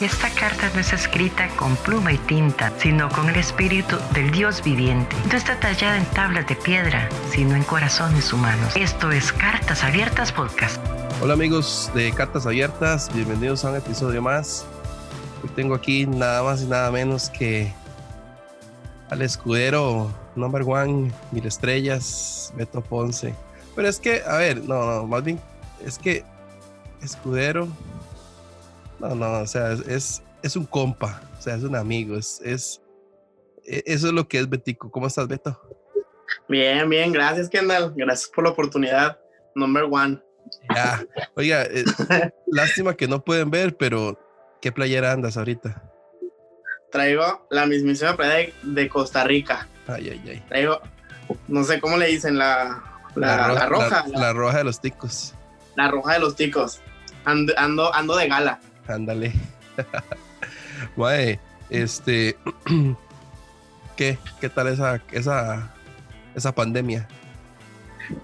Esta carta no es escrita con pluma y tinta, sino con el espíritu del Dios viviente. No está tallada en tablas de piedra, sino en corazones humanos. Esto es Cartas Abiertas Podcast. Hola amigos de Cartas Abiertas, bienvenidos a un episodio más. Hoy tengo aquí nada más y nada menos que al escudero number one, mil estrellas, Beto Ponce. Pero es que, a ver, no, no, más bien, es que escudero no, no, o sea, es, es un compa, o sea, es un amigo, es, es, e, eso es lo que es Betico. ¿Cómo estás, Beto? Bien, bien, gracias, Kendall. Gracias por la oportunidad. Number one. Ya, oiga, eh, lástima que no pueden ver, pero ¿qué playera andas ahorita? Traigo la mismísima playa de, Costa Rica. Ay, ay, ay. Traigo, no sé cómo le dicen, la, la, roja. La, roja de los ticos. La roja de los ticos. ando, ando de gala. Ándale. Este. ¿Qué? ¿Qué tal esa, esa, esa pandemia?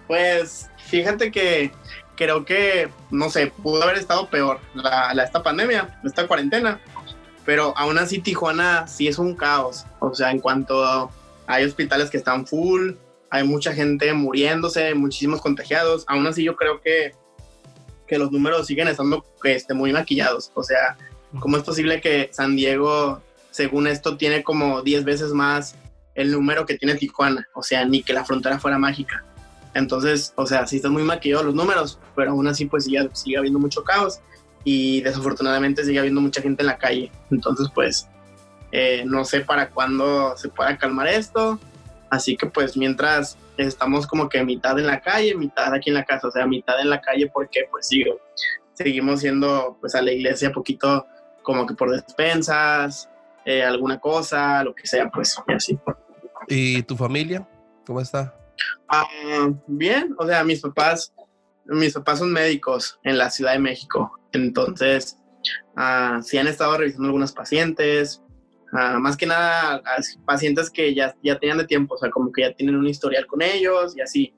Pues fíjate que creo que, no sé, pudo haber estado peor la, esta pandemia, esta cuarentena. Pero aún así Tijuana sí es un caos. O sea, en cuanto hay hospitales que están full, hay mucha gente muriéndose, muchísimos contagiados. Aún así yo creo que que los números siguen estando este, muy maquillados. O sea, ¿cómo es posible que San Diego, según esto, tiene como 10 veces más el número que tiene Tijuana? O sea, ni que la frontera fuera mágica. Entonces, o sea, sí están muy maquillados los números, pero aún así pues sigue, sigue habiendo mucho caos y desafortunadamente sigue habiendo mucha gente en la calle. Entonces, pues, eh, no sé para cuándo se pueda calmar esto. Así que pues mientras estamos como que mitad en la calle, mitad aquí en la casa, o sea, mitad en la calle porque pues sigo, seguimos yendo pues a la iglesia poquito como que por despensas, eh, alguna cosa, lo que sea, pues y así. ¿Y tu familia? ¿Cómo está? Ah, bien, o sea, mis papás, mis papás son médicos en la Ciudad de México, entonces uh, sí han estado revisando algunos pacientes, más que nada pacientes que ya, ya tenían de tiempo, o sea, como que ya tienen un historial con ellos y así.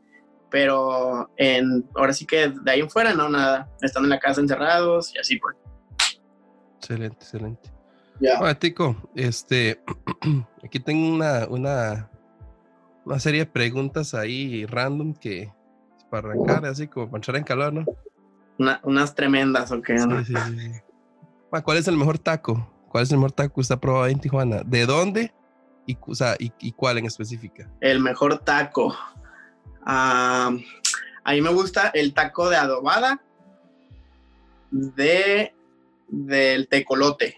Pero en, ahora sí que de ahí en fuera, no, nada. Están en la casa encerrados y así pues. Excelente, excelente. Ya. Tico, este, aquí tengo una, una, una serie de preguntas ahí random que para arrancar, así como para entrar en calor, ¿no? unas tremendas, ¿ok? Sí, sí, sí. ¿Cuál es el mejor taco? ¿Cuál es el mejor taco que usted ha probado en Tijuana? ¿De dónde? Y, o y, cuál en específica? El mejor taco. a mí me gusta el taco de adobada de del tecolote.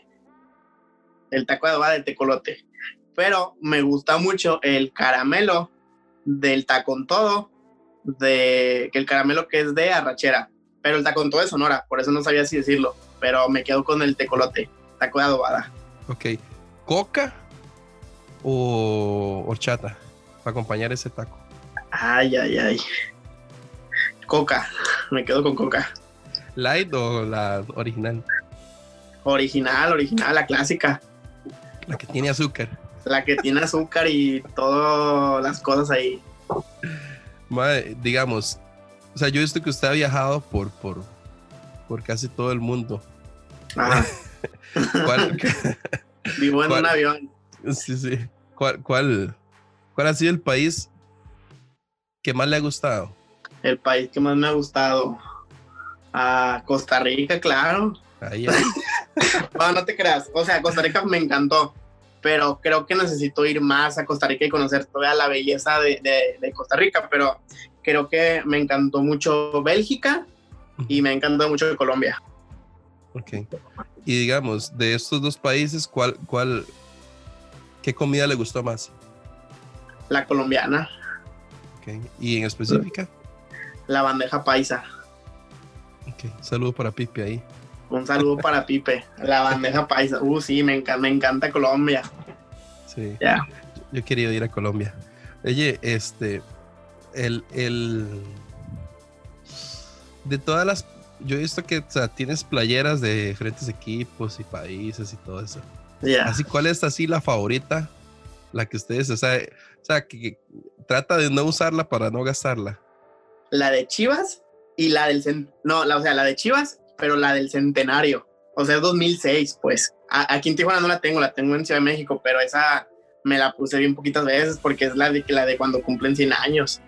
El taco de adobada del tecolote. Pero me gusta mucho el caramelo del tacón todo, de el caramelo que es de arrachera. Pero el tacón todo es Sonora, por eso no sabía si decirlo. Pero me quedo con el tecolote taco de adobada. Ok. ¿Coca o horchata para acompañar ese taco? Ay, ay, ay. Coca. Me quedo con coca. ¿Light o la original? Original, original, la clásica. La que tiene azúcar. La que tiene azúcar y todas las cosas ahí. digamos, o sea, yo he visto que usted ha viajado por, por, por casi todo el mundo. Ajá. ¿Cuál, Vivo en un avión. Sí, sí. ¿Cuál, cuál, ¿Cuál ha sido el país que más le ha gustado? El país que más me ha gustado. A Costa Rica, claro. Ahí, no, no te creas. O sea, Costa Rica me encantó. Pero creo que necesito ir más a Costa Rica y conocer toda la belleza de, de Costa Rica. Pero creo que me encantó mucho Bélgica y me encantó mucho Colombia. Ok. Y digamos, de estos dos países, ¿cuál, cuál, qué comida le gustó más? La colombiana. Okay. ¿Y en específica? La bandeja paisa. Ok, saludo para Pipe ahí. Un saludo para Pipe, la bandeja paisa. Uh, sí, me encanta, me encanta Colombia. Sí. Ya. Yo he querido ir a Colombia. Oye, este, el, el, de todas las yo he visto que tienes playeras de diferentes equipos y países y todo eso. Así, ¿cuál es así la favorita? La que ustedes, o sea, o sea que, trata de no usarla para no gastarla. La de Chivas y la del no, la, o sea, la de Chivas, pero la del centenario. o sea, es 2006, pues. aquí en Tijuana no la tengo, la tengo en Ciudad de México, pero esa me la puse bien poquitas veces porque es la de, la de cuando cumplen 100 años.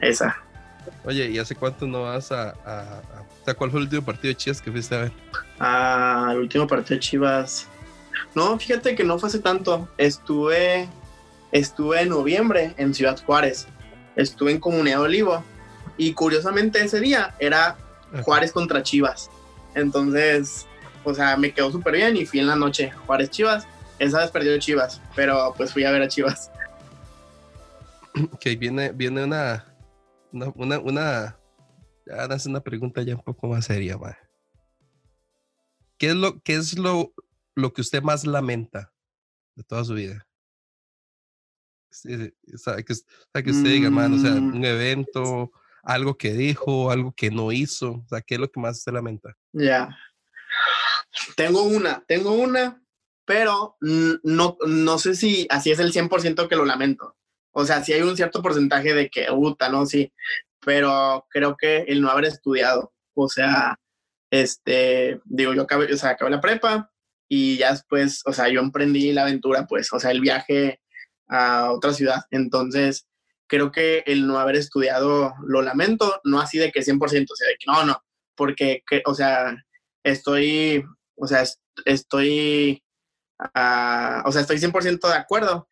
Esa. Oye, ¿y hace cuánto no vas a, ¿Cuál fue el último partido de Chivas que fuiste a ver? Ah, el último partido de Chivas. No, fíjate que no fue hace tanto. Estuve, estuve en noviembre en Ciudad Juárez. Estuve en Comunidad Olivo. Y curiosamente ese día era Juárez contra Chivas. Entonces, o sea, me quedó súper bien y fui en la noche Juárez Chivas. Esa vez perdió Chivas, pero pues fui a ver a Chivas. Ok, viene, viene una, una, una, ya hace una pregunta ya un poco más seria, ¿Qué es lo, qué es lo, lo que usted más lamenta de toda su vida? O sea, que, que usted diga, man, o sea, mm. un evento, algo que dijo, algo que no hizo, o sea, ¿qué es lo que más se lamenta? Ya. Tengo una, tengo una, pero no, no sé si así es el 100% que lo lamento. O sea, sí hay un cierto porcentaje de que, puta, ¿no? Sí, pero creo que el no haber estudiado, o sea, este, digo, yo acabé, o sea, acabé la prepa y ya después, o sea, yo emprendí la aventura, pues, o sea, el viaje a otra ciudad. Entonces, creo que el no haber estudiado lo lamento, no así de que 100%, o sea, de que no, no, porque, que, o sea, estoy, o sea, estoy, uh, o sea, estoy 100% de acuerdo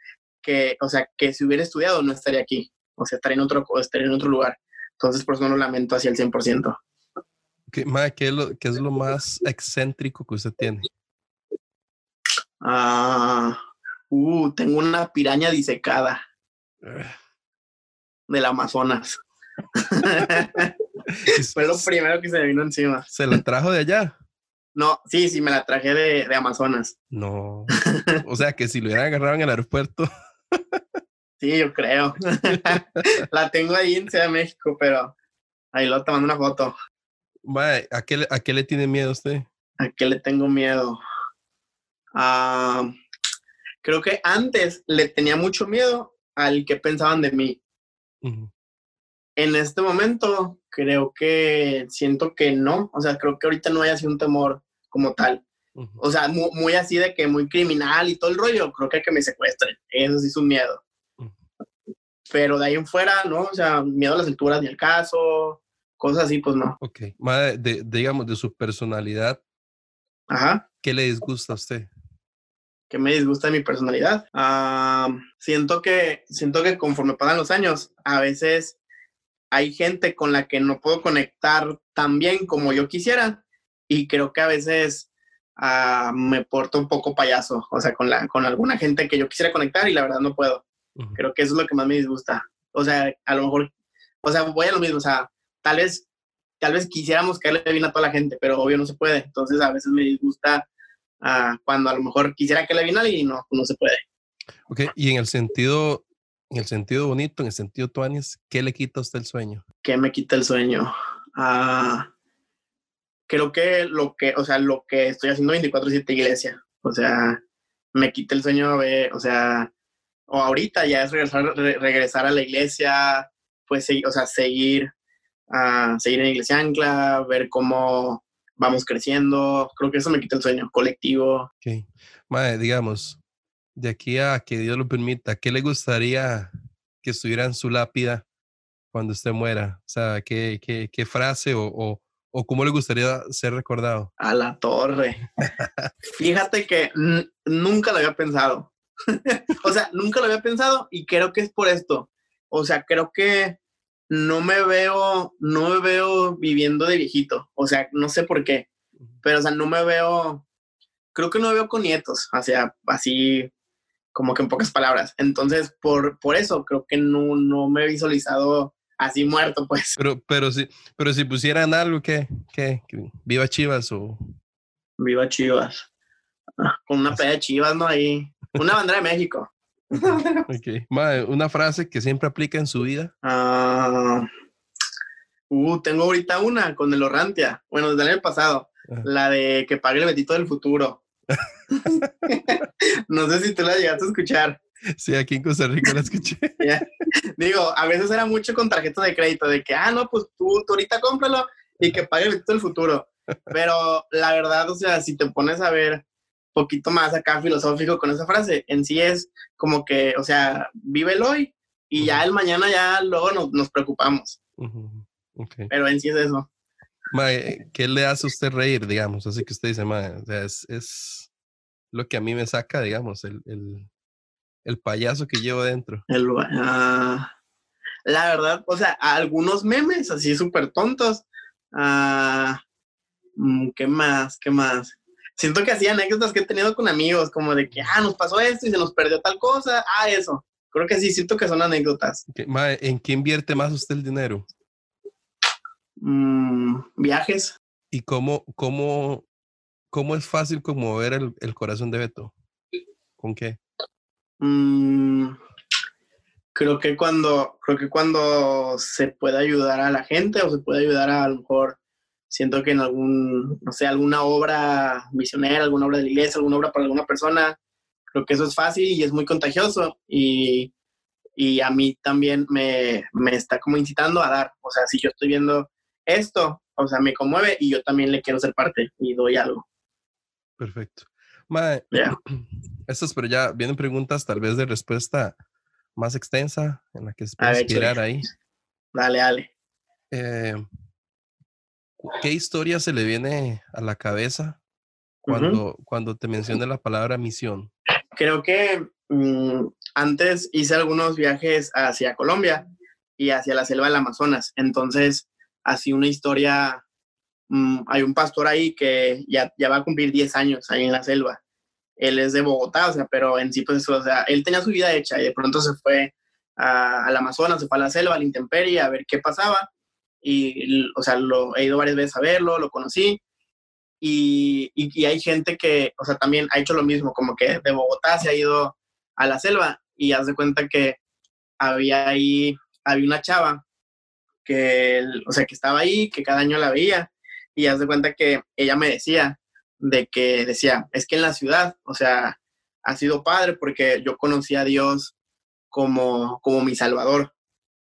que, o sea, que si hubiera estudiado no estaría aquí, o sea, estaría en otro, estaría en otro lugar. Entonces, por eso no lo lamento hacia el 100%. ¿Qué, ¿qué, es lo, ¿Qué es lo más excéntrico que usted tiene? Ah, uh, tengo una piraña disecada. Ah del Amazonas. Fue lo primero que se me vino encima. ¿Se la trajo de allá? No, sí, sí, me la traje de, Amazonas. No. O sea que si lo hubieran agarrado en el aeropuerto. Sí, yo creo. la tengo ahí en Ciudad de México, pero ahí lo te mando una foto. ¿a qué, ¿a qué le tiene miedo usted? ¿A qué le tengo miedo? Ah, creo que antes le tenía mucho miedo al que pensaban de mí. En este momento, creo que siento que no, o sea, creo que ahorita no hay así un temor como tal. O sea, muy, así de que muy criminal y todo el rollo, creo que hay que me secuestren, eso sí es un miedo. Pero de ahí en fuera, ¿no? O sea, miedo a las alturas ni el caso, cosas así, pues no. Ok, de, digamos, de su personalidad, Ajá. ¿qué le disgusta a usted? que me disgusta de mi personalidad. Ah, siento, que, siento que conforme pasan los años, a veces hay gente con la que no puedo conectar tan bien como yo quisiera y creo que a veces ah, me porto un poco payaso, o sea, con, la, con alguna gente que yo quisiera conectar y la verdad no puedo. Creo que eso es lo que más me disgusta. O sea, a lo mejor, o sea, voy a lo mismo, o sea, tal vez, tal vez quisiéramos caerle bien a toda la gente, pero obvio no se puede. Entonces a veces me disgusta cuando a lo mejor quisiera que le viniera y no, no se puede. Ok, y en el sentido, en el sentido bonito, en el sentido tuanis, ¿qué le quita a usted el sueño? ¿Qué me quita el sueño? Ah, creo que lo que, o sea, lo que estoy haciendo 24-7 iglesia, o sea, me quita el sueño, de, o sea, o ahorita ya es regresar, regresar a la iglesia, pues, o sea, seguir, uh, seguir en Iglesia Ancla, ver cómo, vamos creciendo. Creo que eso me quita el sueño colectivo. Madre, digamos, de aquí a que Dios lo permita, ¿qué le gustaría que estuviera en su lápida cuando usted muera? O sea, ¿qué, qué, qué frase o, o, cómo le gustaría ser recordado? A la torre. Fíjate que nunca lo había pensado. o sea, nunca lo había pensado y creo que es por esto. O sea, creo que no me veo, no me veo viviendo de viejito. O sea, no sé por qué. Pero, o sea, no me veo, creo que no me veo con nietos. O sea, así como que en pocas palabras. Entonces, por, por eso creo que no, no me he visualizado así muerto, pues. Pero, pero si, pero si pusieran algo que, que, viva Chivas o. Viva Chivas. Con una playa de Chivas, ¿no? Ahí. Una bandera de México. okay. una frase que siempre aplica en su vida. Ah, uh, tengo ahorita una con el Orrantia. Bueno, desde el año pasado. Ah. La de que pague el Betito del futuro. no sé si tú la llegaste a escuchar. Sí, aquí en Costa Rica la escuché. Digo, a veces era mucho con tarjeta de crédito, de que, ah, no, pues tú, tú ahorita cómpralo y que pague el del futuro. Pero la verdad, o sea, si te pones a ver poquito más acá filosófico con esa frase, en sí es como que, o sea, vive el hoy y ya el mañana ya luego nos, nos preocupamos. Pero en sí es eso. Mae, ¿qué le hace a usted reír, digamos? Así que usted dice, mae, o sea, es, es lo que a mí me saca, digamos, el, el, el payaso que llevo dentro. El, ah, la verdad, o sea, algunos memes así súper tontos. Ah, mm, ¿Qué más? ¿Qué más? Siento que así anécdotas que he tenido con amigos, como de que, ah, nos pasó esto y se nos perdió tal cosa. Ah, eso. Creo que sí, siento que son anécdotas. ¿En qué invierte más usted el dinero? Mm, viajes. ¿Y cómo, cómo, cómo es fácil conmover el, el corazón de Beto? ¿Con qué? Mm, creo que cuando, creo que cuando se puede ayudar a la gente o se puede ayudar a, a lo mejor, siento que en algún, no sé, alguna obra misionera, alguna obra de la iglesia, alguna obra para alguna persona, creo que eso es fácil y es muy contagioso y, y a mí también me, me está como incitando a dar. O sea, si yo estoy viendo esto, o sea, me conmueve y yo también le quiero ser parte y doy algo. Perfecto. Mae, estas, pero ya vienen preguntas tal vez de respuesta más extensa en la que se puede inspirar ahí. Dale, dale. Eh, ¿Qué historia se le viene a la cabeza cuando, cuando te menciona la palabra misión? Creo que mm, antes hice algunos viajes hacia Colombia y hacia la selva del Amazonas. Entonces, así una historia, mm, hay un pastor ahí que ya, ya va a cumplir 10 años ahí en la selva. Él es de Bogotá, o sea, pero en sí, pues, o sea, él tenía su vida hecha y de pronto se fue al Amazonas, se fue a la selva, a la intemperie, a ver qué pasaba. Y, o sea, lo, he ido varias veces a verlo, lo conocí. Y, y, y, hay gente que, o sea, también ha hecho lo mismo, como que de Bogotá se ha ido a la selva y haz de cuenta que había ahí, había una chava que, o sea, que estaba ahí, que cada año la veía, y haz de cuenta que ella me decía, de que decía, es que en la ciudad, o sea, ha sido padre porque yo conocí a Dios como, como mi salvador,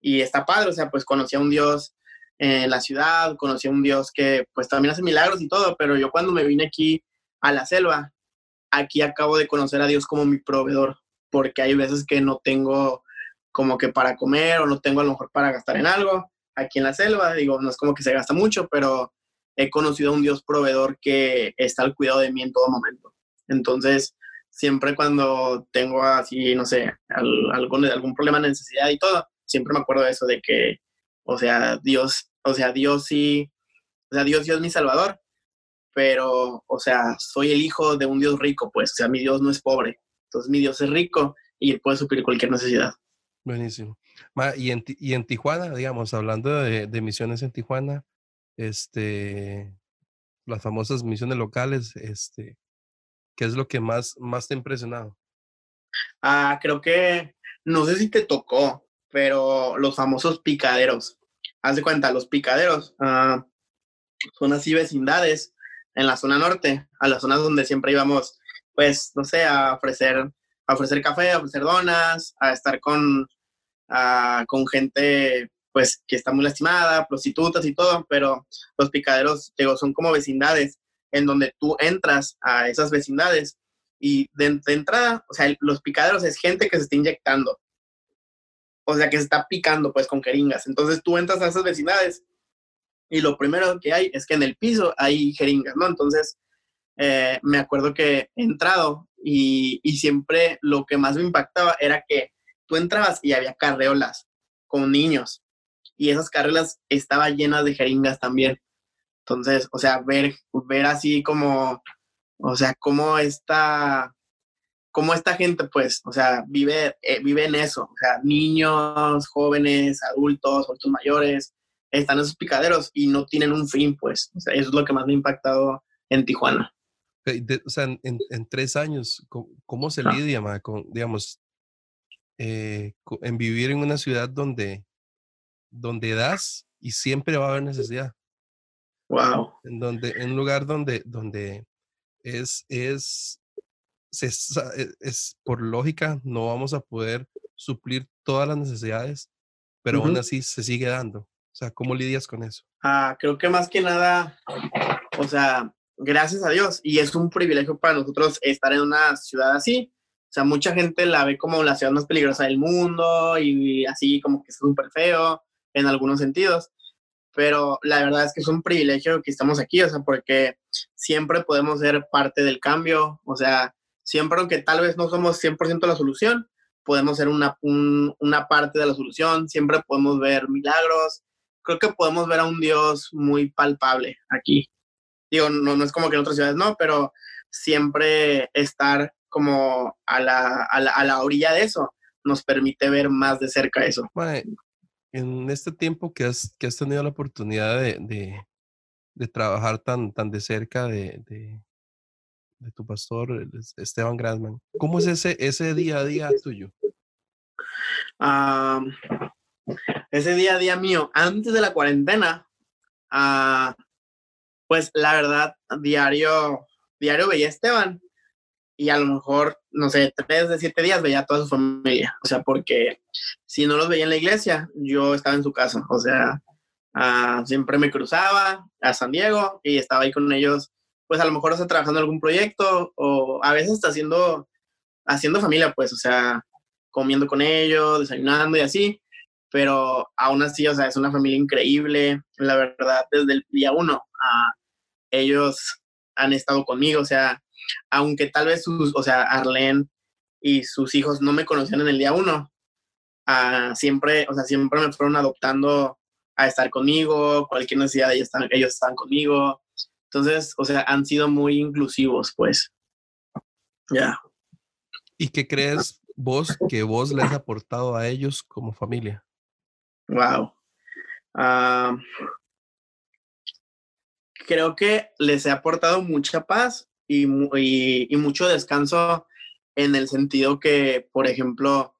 y está padre, o sea, pues conocí a un Dios en la ciudad, conocí a un Dios que pues también hace milagros y todo, pero yo cuando me vine aquí a la selva, aquí acabo de conocer a Dios como mi proveedor, porque hay veces que no tengo como que para comer o no tengo a lo mejor para gastar en algo, aquí en la selva, digo, no es como que se gasta mucho, pero he conocido a un Dios proveedor que está al cuidado de mí en todo momento. Entonces, siempre cuando tengo así, no sé, algún, algún problema necesidad y todo, siempre me acuerdo de eso, de que, o sea, Dios, o sea, Dios sí, o sea, Dios, Dios es mi salvador, pero, o sea, soy el hijo de un Dios rico, pues, o sea, mi Dios no es pobre, entonces mi Dios es rico y puede suplir cualquier necesidad. Buenísimo. Y en, y en Tijuana, digamos, hablando de, misiones en Tijuana, este, las famosas misiones locales, este, ¿qué es lo que más, más te ha impresionado? Ah, creo que, no sé si te tocó, pero los famosos picaderos. Haz de cuenta, los picaderos ah, son así vecindades en la zona norte, a las zonas donde siempre íbamos, pues, no sé, a ofrecer a ofrecer café, a ofrecer donas, a estar con, a, con gente pues que está muy lastimada, prostitutas y todo, pero los picaderos, digo, son como vecindades en donde tú entras a esas vecindades y de, entrada, o sea, los picaderos es gente que se está inyectando, o sea, que se está picando pues con jeringas. Entonces tú entras a esas vecindades y lo primero que hay es que en el piso hay jeringas, ¿no? Entonces, eh, me acuerdo que he entrado y, y, siempre lo que más me impactaba era que tú entrabas y había carreolas con niños y esas carreolas estaban llenas de jeringas también. Entonces, o sea, ver, ver así como, o sea, cómo esta, cómo esta gente, pues, o sea, vive, eh, vive en eso. O sea, niños, jóvenes, adultos, adultos mayores, están en esos picaderos y no tienen un fin, pues. O sea, eso es lo que más me ha impactado en Tijuana. De, o sea, en, en, tres años, ¿cómo, cómo se ah. lidia, ma, con, digamos, eh, en vivir en una ciudad donde, donde das y siempre va a haber necesidad? Wow. En, donde, en un lugar donde, donde es, es, se, e, es, por lógica, no vamos a poder suplir todas las necesidades, pero uh -huh. aún así se sigue dando. O sea, ¿cómo lidias con eso? Ah, creo que más que nada o sea, gracias a Dios, y es un privilegio para nosotros estar en una ciudad así. O sea, mucha gente la ve como la ciudad más peligrosa del mundo y así como que es súper feo en algunos sentidos. Pero la verdad es que es un privilegio que estamos aquí, o sea, porque siempre podemos ser parte del cambio, o sea, siempre aunque tal vez no somos 100% la solución, podemos ser una, una parte de la solución, siempre podemos ver milagros, creo que podemos ver a un Dios muy palpable aquí. Digo, no, no es como que en otras ciudades no, pero siempre estar como a la, a la, a la orilla de eso nos permite ver más de cerca eso. En este tiempo que has, que has tenido la oportunidad de, de, de trabajar tan, tan de cerca de, de, de tu pastor Esteban Grasman, ¿cómo es ese, ese día a día tuyo? ese día a día mío, antes de la cuarentena, uh, pues la verdad, diario, diario veía a Esteban y a lo mejor, no sé, tres de siete días veía a toda su familia. O sea, porque si no los veía en la iglesia, yo estaba en su casa. O sea, uh, siempre me cruzaba a San Diego y estaba ahí con ellos, pues a lo mejor está trabajando en algún proyecto o a veces está haciendo, haciendo familia, pues, o sea, comiendo con ellos, desayunando y así pero aún así, o sea, es una familia increíble, la verdad, desde el día uno, ellos han estado conmigo, o sea, aunque tal vez sus, o sea, Arlene y sus hijos no me conocían en el día uno, siempre, o sea, siempre me fueron adoptando a estar conmigo, cualquier necesidad ellos están, ellos están conmigo, entonces, o sea, han sido muy inclusivos, pues, ya. ¿Y qué crees vos que vos les has aportado a ellos como familia? Wow. Ah, creo que les he aportado mucha paz y, y, mucho descanso en el sentido que, por ejemplo,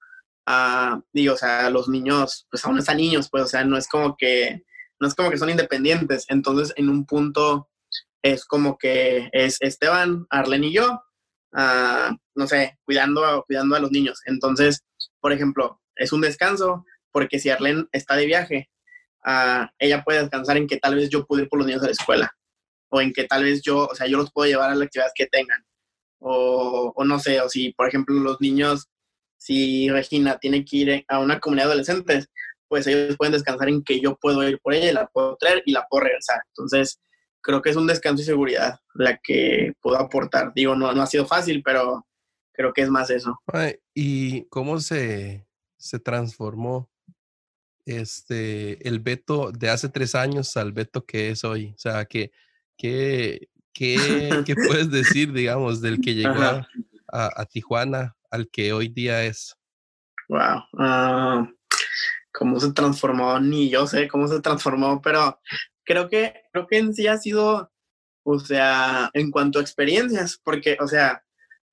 uh, digo, o sea, los niños, pues aún están niños, pues, o sea, no es como que, no es como que son independientes. Entonces, en un punto es como que es Esteban, Arlen y yo, uh, no sé, cuidando, cuidando a los niños. Entonces, por ejemplo, es un descanso, porque si Arlene está de viaje, uh, ella puede descansar en que tal vez yo puedo ir por los niños a la escuela, o en que tal vez yo, o sea, yo los puedo llevar a las actividades que tengan, o, o no sé, o si, por ejemplo, los niños, si Regina tiene que ir a una comunidad de adolescentes, pues ellos pueden descansar en que yo puedo ir por ella, la puedo traer y la puedo regresar. Entonces, creo que es un descanso y seguridad la que puedo aportar. Digo, no, no ha sido fácil, pero creo que es más eso. ¿Y cómo se, se transformó este, el Beto de hace tres años al Beto que es hoy? O sea, ¿qué, qué, qué, puedes decir, digamos, del que llegó a, a, Tijuana al que hoy día es? Wow. Ah, ¿Cómo se transformó? Ni yo sé cómo se transformó, pero creo que, creo que en sí ha sido, o sea, en cuanto a experiencias, porque, o sea,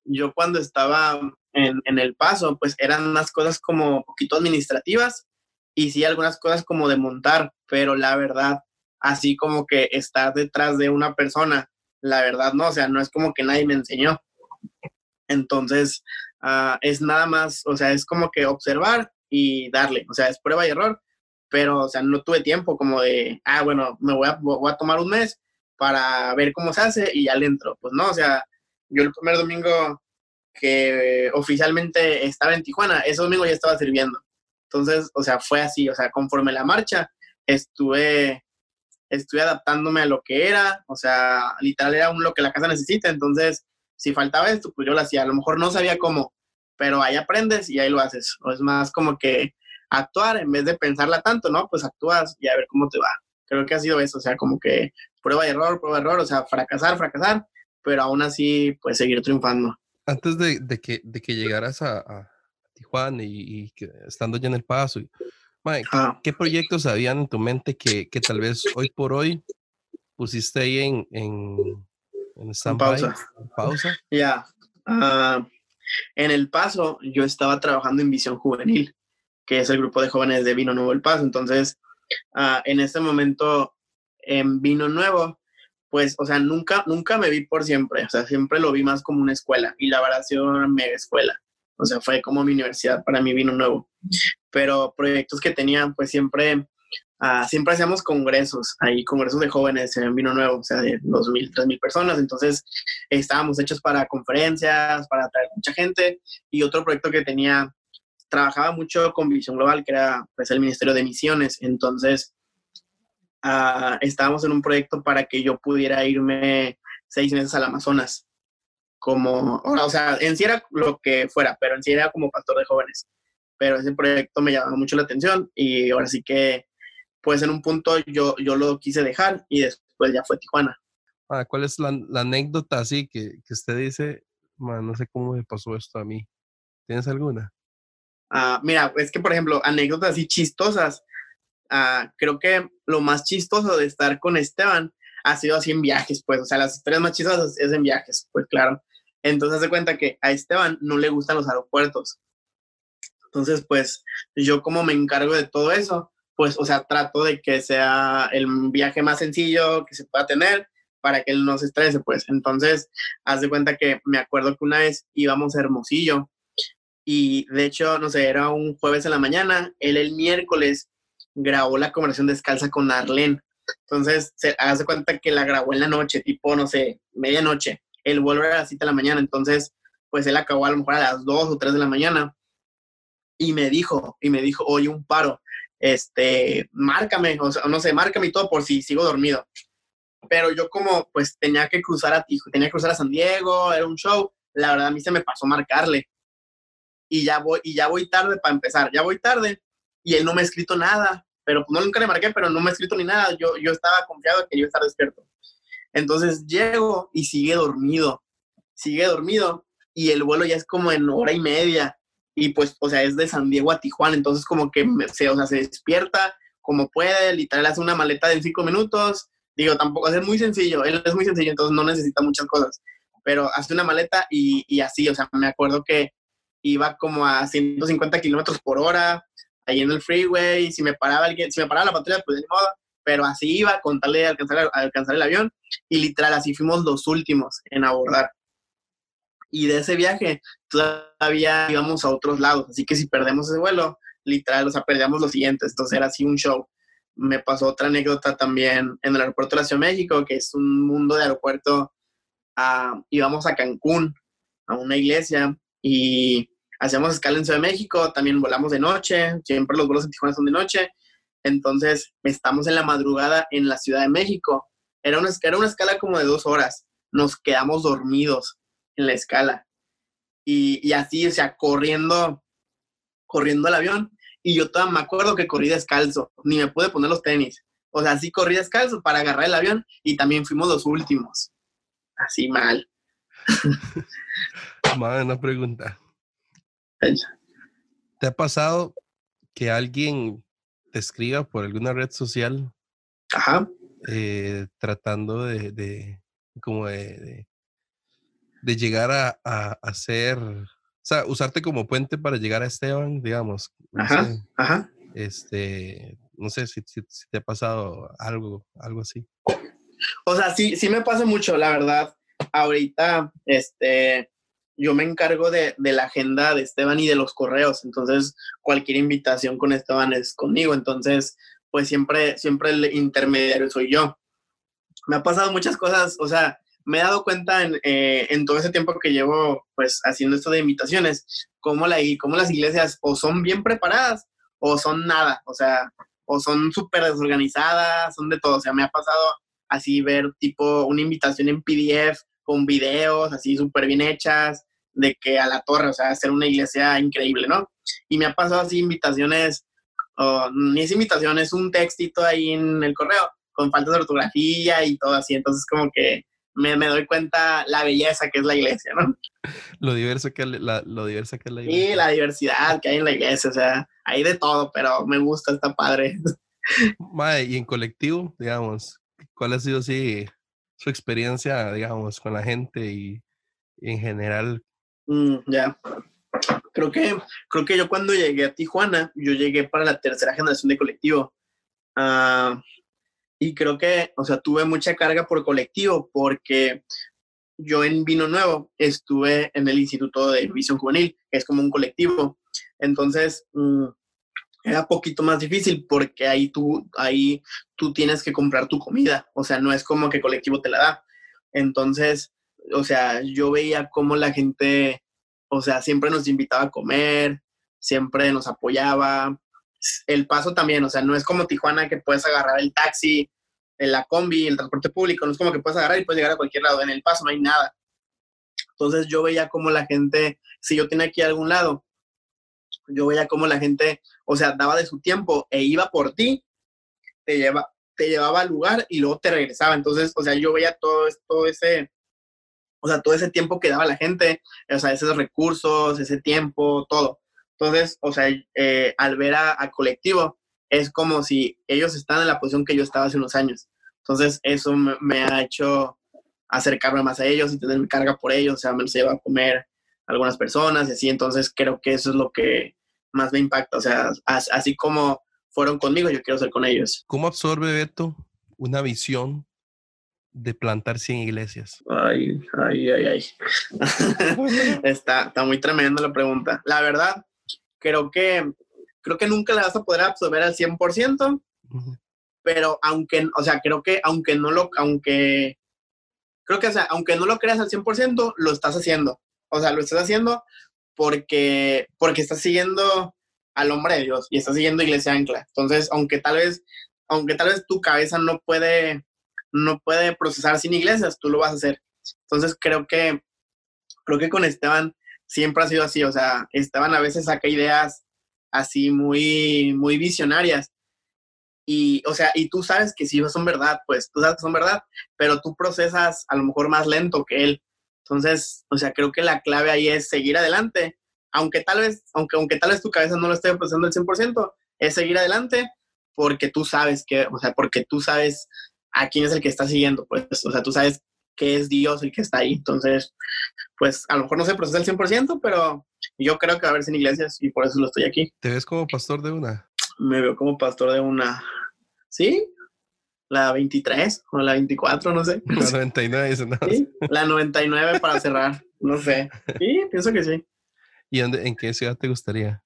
yo cuando estaba en, en el paso, pues eran unas cosas como poquito administrativas y sí algunas cosas como de montar, pero la verdad, así como que estar detrás de una persona, la verdad no, o sea, no es como que nadie me enseñó. Entonces, ah, es nada más, o sea, es como que observar y darle, o sea, es prueba y error, pero, o sea, no tuve tiempo como de, ah, bueno, me voy a, tomar un mes para ver cómo se hace y ya le entro. Pues no, o sea, yo el primer domingo que oficialmente estaba en Tijuana, ese domingo ya estaba sirviendo. Entonces, o sea, fue así, o sea, conforme la marcha, estuve, estuve adaptándome a lo que era, o sea, literal era un, lo que la casa necesita, entonces, si faltaba esto, pues yo lo hacía, a lo mejor no sabía cómo, pero ahí aprendes y ahí lo haces, o es más como que actuar en vez de pensarla tanto, ¿no? Pues actúas y a ver cómo te va. Creo que ha sido eso, o sea, como que prueba y error, prueba y error, o sea, fracasar, fracasar, pero aún así, pues seguir triunfando. Antes de, de que, de que llegaras a Juan y, estando ya en el paso. Ah. ¿qué, proyectos habían en tu mente que, que, tal vez hoy por hoy pusiste ahí en, en, en, pausa? pausa? Ya. Ah, en el paso yo estaba trabajando en Visión Juvenil, que es el grupo de jóvenes de Vino Nuevo El Paso. Entonces, uh, en este momento, en Vino Nuevo, pues, o sea, nunca, nunca me vi por siempre, o sea, siempre lo vi más como una escuela y la verdad ha sido una mega escuela. O sea, fue como mi universidad para mí vino nuevo. Pero proyectos que tenía, pues siempre ah, siempre hacíamos congresos, ahí congresos de jóvenes en Vino Nuevo, o sea, de 2.000, 3.000 personas. Entonces, estábamos hechos para conferencias, para atraer mucha gente. Y otro proyecto que tenía, trabajaba mucho con Visión Global, que era pues, el Ministerio de Misiones. Entonces, ah, estábamos en un proyecto para que yo pudiera irme seis meses al Amazonas. Como, o sea, en sí era lo que fuera, pero en sí era como pastor de jóvenes pero ese proyecto me llamaba mucho la atención y ahora sí que, pues en un punto yo, yo lo quise dejar y después ya fue Tijuana. Ah, ¿Cuál es la, anécdota así que, que usted dice, no sé cómo me pasó esto a mí? ¿Tienes alguna? Ah, mira, es que por ejemplo, anécdotas así chistosas. Ah, creo que lo más chistoso de estar con Esteban ha sido así en viajes, pues, o sea, las historias más chistosas es en viajes, pues claro. Entonces, se cuenta que a Esteban no le gustan los aeropuertos. Entonces, pues yo como me encargo de todo eso, pues, o sea, trato de que sea el viaje más sencillo que se pueda tener para que él no se estrese, pues. Entonces, haz de cuenta que me acuerdo que una vez íbamos a Hermosillo y de hecho, no sé, era un jueves en la mañana, él el miércoles grabó la conversación descalza con Arlene. Entonces, se hace cuenta que la grabó en la noche, tipo, no sé, medianoche. Él vuelve a las 7 de la mañana, entonces, pues él acabó a lo mejor a las 2 o 3 de la mañana y me dijo, y me dijo, oye, un paro, este, márcame, o no sé, márcame y todo por si sigo dormido. Pero yo como, pues, tenía que cruzar a tenía que cruzar a San Diego, era un show, la verdad a mí se me pasó marcarle. Y ya voy, y ya voy tarde para empezar, ya voy tarde, y él no me ha escrito nada, pero pues, no nunca le marqué, pero no me ha escrito ni nada, yo, yo estaba confiado que a estar despierto. Entonces llego y sigue dormido, sigue dormido, y el vuelo ya es como en hora y media y pues, o sea, es de San Diego a Tijuana, entonces como que se, o sea, se despierta como puede, literal hace una maleta de cinco minutos, digo, tampoco, es muy sencillo, él es muy sencillo, entonces no necesita muchas cosas, pero hace una maleta y, y así, o sea, me acuerdo que iba como a 150 kilómetros por hora, ahí en el freeway, si me paraba alguien, si me paraba la patrulla, pues de modo, pero así iba con tal de alcanzar, alcanzar el avión, y literal, así fuimos los últimos en abordar y de ese viaje todavía íbamos a otros lados, así que si perdemos ese vuelo, literal, o sea, perdíamos los siguientes, entonces era así un show. Me pasó otra anécdota también en el aeropuerto de la Ciudad de México, que es un mundo de aeropuerto. Uh, íbamos a Cancún, a una iglesia, y hacíamos escala en Ciudad de México, también volamos de noche, siempre los vuelos en Tijuana son de noche, entonces estamos en la madrugada en la Ciudad de México. Era una, era una escala como de dos horas, nos quedamos dormidos en la escala. Y, y así, o sea, corriendo, corriendo el avión. Y yo todavía me acuerdo que corrí descalzo, ni me pude poner los tenis. O sea, sí corrí descalzo para agarrar el avión y también fuimos los últimos. Así mal. Madre, una pregunta. ¿Te ha pasado que alguien te escriba por alguna red social? Ajá. Eh, tratando de, de como de, de llegar a, a, a, ser, o sea, usarte como puente para llegar a Esteban, digamos. ajá, ajá. Este, no sé si, si, te ha pasado algo, algo así. O sea, sí, sí me pasa mucho, la verdad. Ahorita, este, yo me encargo de, de, la agenda de Esteban y de los correos, entonces cualquier invitación con Esteban es conmigo, entonces, pues siempre, siempre el intermediario soy yo. Me ha pasado muchas cosas, o sea, me he dado cuenta en, eh, en, todo ese tiempo que llevo pues haciendo esto de invitaciones, cómo, la, cómo las iglesias o son bien preparadas o son nada, o sea, o son súper desorganizadas, son de todo, o sea, me ha pasado así ver tipo una invitación en PDF con videos así súper bien hechas, de que a la torre, o sea, hacer una iglesia increíble, ¿no? Y me ha pasado así invitaciones, ni es invitación, es un textito ahí en el correo con faltas de ortografía y todo así, entonces como que me, me, doy cuenta la belleza que es la iglesia, ¿no? Lo diverso que, la, lo diversa que es la iglesia. Sí, la diversidad que hay en la iglesia, o sea, hay de todo, pero me gusta, está padre. Mae, y en colectivo, digamos, ¿cuál ha sido así su experiencia, digamos, con la gente y, en general? Mm, ya. Creo que, creo que yo cuando llegué a Tijuana, yo llegué para la tercera generación de colectivo. Uh, y creo que, o sea, tuve mucha carga por colectivo porque yo en Vino Nuevo estuve en el Instituto de Visión Juvenil, que es como un colectivo. Entonces, mm, era poquito más difícil porque ahí tú, ahí tú tienes que comprar tu comida, o sea, no es como que colectivo te la da. Entonces, o sea, yo veía cómo la gente, o sea, siempre nos invitaba a comer, siempre nos apoyaba. El paso también, o sea, no es como Tijuana que puedes agarrar el taxi, la combi, el transporte público, no es como que puedes agarrar y puedes llegar a cualquier lado. En el paso no hay nada. Entonces yo veía cómo la gente, si yo tenía aquí algún lado, yo veía cómo la gente, o sea, daba de su tiempo e iba por ti, te, lleva, te llevaba al lugar y luego te regresaba. Entonces, o sea, yo veía todo, todo ese, o sea, todo ese tiempo que daba la gente, o sea, esos recursos, ese tiempo, todo. Entonces, o sea, eh, al ver a, colectivo, es como si ellos están en la posición que yo estaba hace unos años. Entonces, eso me, ha hecho acercarme más a ellos y tener mi carga por ellos, o sea, me los lleva a comer algunas personas y así, entonces creo que eso es lo que más me impacta, o sea, así como fueron conmigo, yo quiero ser con ellos. ¿Cómo absorbe Beto una visión de plantar 100 iglesias? Ay, ay, ay, ay. está, está muy tremenda la pregunta. La verdad, creo que, creo que nunca la vas a poder absorber al 100%, pero aunque, o sea, creo que aunque no lo, aunque, creo que, o sea, aunque no lo creas al 100%, lo estás haciendo. O sea, lo estás haciendo porque, porque estás siguiendo al hombre de Dios y estás siguiendo Iglesia Ancla. Entonces, aunque tal vez, aunque tal vez tu cabeza no puede, no puede procesar sin iglesias, tú lo vas a hacer. Entonces, creo que, creo que con Esteban siempre ha sido así. O sea, Esteban a veces saca ideas así muy, muy visionarias. Y, o sea, y tú sabes que sí son verdad, pues tú sabes que son verdad, pero tú procesas a lo mejor más lento que él. Entonces, o sea, creo que la clave ahí es seguir adelante, aunque tal vez, aunque, aunque tal vez tu cabeza no lo esté procesando al 100%, es seguir adelante porque tú sabes que, o sea, porque tú sabes a quién es el que está siguiendo, pues, o sea, tú sabes que es Dios el que está ahí. Entonces, pues a lo mejor no se procesa al 100%, pero yo creo que va a haber sin iglesias y por eso lo estoy aquí. ¿Te ves como pastor de una? Me veo como pastor de una. Sí, la 23 o la 24, no sé. La 99, dice, no. Sí, la 99 para cerrar, no sé. Sí, pienso que sí. ¿Y en qué ciudad te gustaría?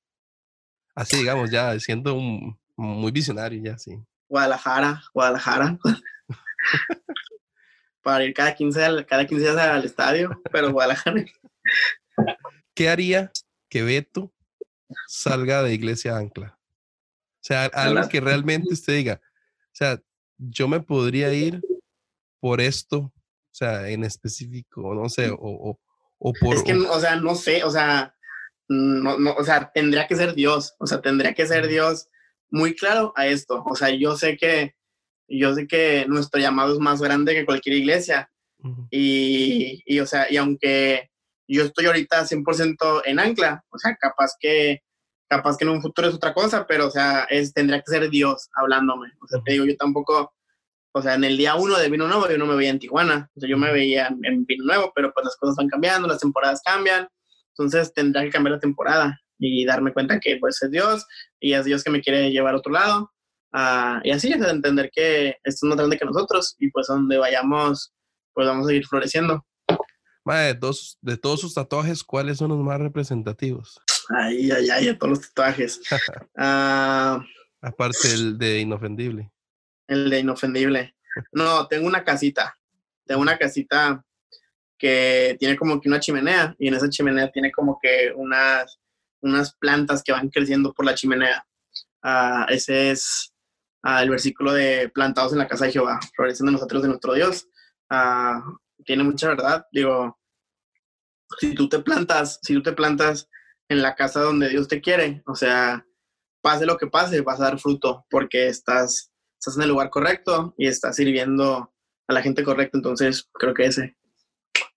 Así, digamos, ya siendo un, muy visionario, ya, sí. Guadalajara, Guadalajara. para ir cada 15, cada 15 días al estadio, pero Guadalajara. ¿Qué haría que Beto salga de Iglesia Ancla? O sea, algo que realmente usted diga, o sea, yo me podría ir por esto, o sea, en específico, no sé, o, o, por... Es que, o sea, no sé, o sea, no, no, o sea, tendría que ser Dios, o sea, tendría que ser Dios muy claro a esto, o sea, yo sé que, yo sé que nuestro llamado es más grande que cualquier iglesia, y, y, o sea, y aunque yo estoy ahorita 100% en ancla, o sea, capaz que capaz que en un futuro es otra cosa, pero o sea, es, tendría que ser Dios hablándome. O sea, te digo, yo tampoco, o sea, en el día uno de Vino Nuevo yo no me veía en Tijuana, o sea, yo me veía en, Vino Nuevo, pero pues las cosas van cambiando, las temporadas cambian, entonces tendría que cambiar la temporada y darme cuenta que pues es Dios y es Dios que me quiere llevar a otro lado. Uh, y así es de entender que esto es más grande que nosotros y pues donde vayamos, pues vamos a seguir floreciendo. Madre, de, todos, de todos sus tatuajes, ¿cuáles son los más representativos? Ay, ay, ay, todos los tatuajes. Ah, Aparte el de inofendible. El de inofendible. No, tengo una casita. Tengo una casita que tiene como que una chimenea y en esa chimenea tiene como que unas, unas plantas que van creciendo por la chimenea. Ah, ese es ah, el versículo de plantados en la casa de Jehová, floreciendo nosotros de nuestro Dios. tiene mucha verdad. Digo, si tú te plantas, si tú te plantas en la casa donde Dios te quiere. O sea, pase lo que pase, vas a dar fruto porque estás, estás en el lugar correcto y estás sirviendo a la gente correcta. Entonces, creo que ese.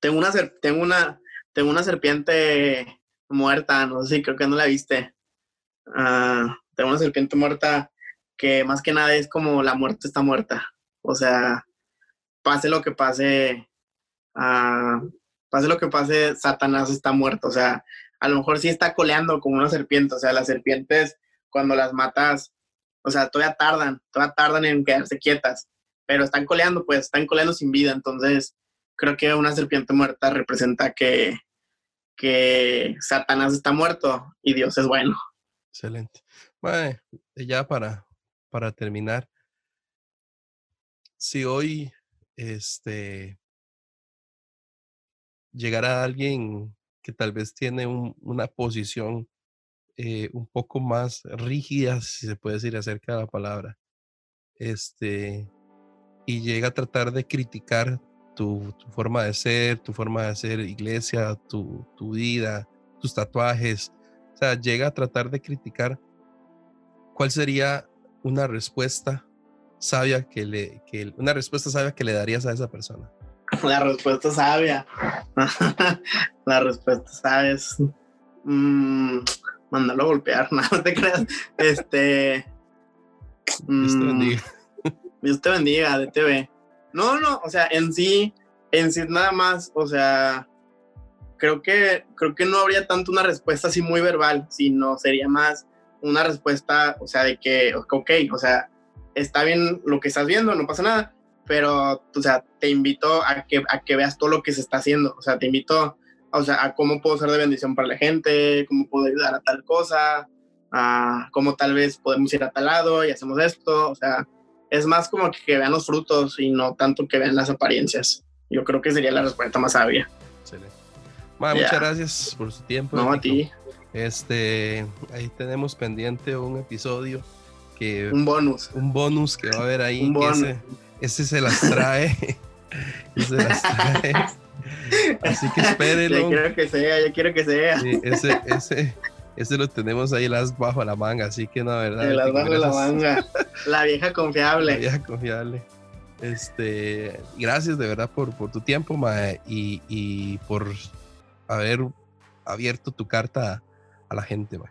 Tengo una, tengo una, tengo una serpiente muerta, no sé si creo que no la viste. Ah, tengo una serpiente muerta que más que nada es como la muerte está muerta. O sea, pase lo que pase, uh, pase lo que pase, Satanás está muerto. O sea, a lo mejor sí está coleando como una serpiente. O sea, las serpientes, cuando las matas, o sea, todavía tardan, todavía tardan en quedarse quietas, pero están coleando, pues están coleando sin vida. Entonces, creo que una serpiente muerta representa que, que Satanás está muerto y Dios es bueno. Excelente. Mae, ya para, para terminar, si hoy este llegara alguien que tal vez tiene un- una posición eh, un poco más rígida, si se puede decir acerca de la palabra, este, y llega a tratar de criticar tu, tu forma de ser, tu forma de hacer iglesia, tu, tu vida, tus tatuajes, o sea, llega a tratar de criticar, ¿cuál sería una respuesta sabia que le, que, una respuesta sabia que le darías a esa persona? La respuesta sabia. la respuesta sabia es. mm, mandarlo a golpear, no te creas. Este. Dios te mm, bendiga. Dios te bendiga, DTV. No, no, o sea, en sí, en sí nada más, o sea, creo que, creo que no habría tanto una respuesta así muy verbal, sino sería más una respuesta, o sea, de que, ok, o sea, está bien lo que estás viendo, no pasa nada, pero, o sea, te invito a que, a que veas todo lo que se está haciendo, o sea, te invito, o sea, a cómo puedo ser de bendición para la gente, cómo puedo ayudar a tal cosa, a cómo tal vez podemos ir a tal lado y hacemos esto, o sea, es más como que, que vean los frutos y no tanto que vean las apariencias. Yo creo que sería la respuesta más sabia. Excelente. Ya. Muchas gracias por su tiempo. No a ti, Este, ahí tenemos pendiente un episodio que un bonus. un bonus que va a haber ahí. Un bonus. ese, ese se las trae. ese las trae. Así que espérenlo. quiero que sea, ya quiero que sea. Sí, ese, ese, ese lo tenemos ahí las bajo la manga, así que no, verdad. Las bajo la manga. La vieja La confiable. vieja confiable. Este, gracias de verdad por, por tu tiempo, mae, y, y por haber abierto tu carta a la gente, mae.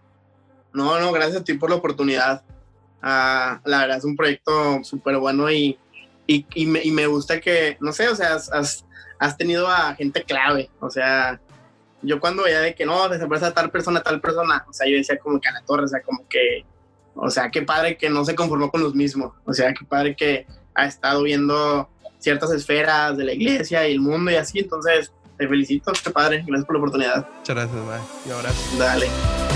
No, no, gracias a ti por la oportunidad. Ah, la verdad es un proyecto súper bueno y, y, y me, y me gusta que, no sé, o sea, has, has- has tenido a gente clave. O sea, yo cuando veía de que no, desaparece a tal persona, tal persona, o sea, yo decía como que a la torre, o sea, como que, o sea, qué padre que no se conformó con los mismos. O sea, qué padre que ha estado viendo ciertas esferas de la iglesia y el mundo y así. Entonces, te felicito, qué padre, gracias por la oportunidad. Muchas gracias, mae. Un abrazo. Dale.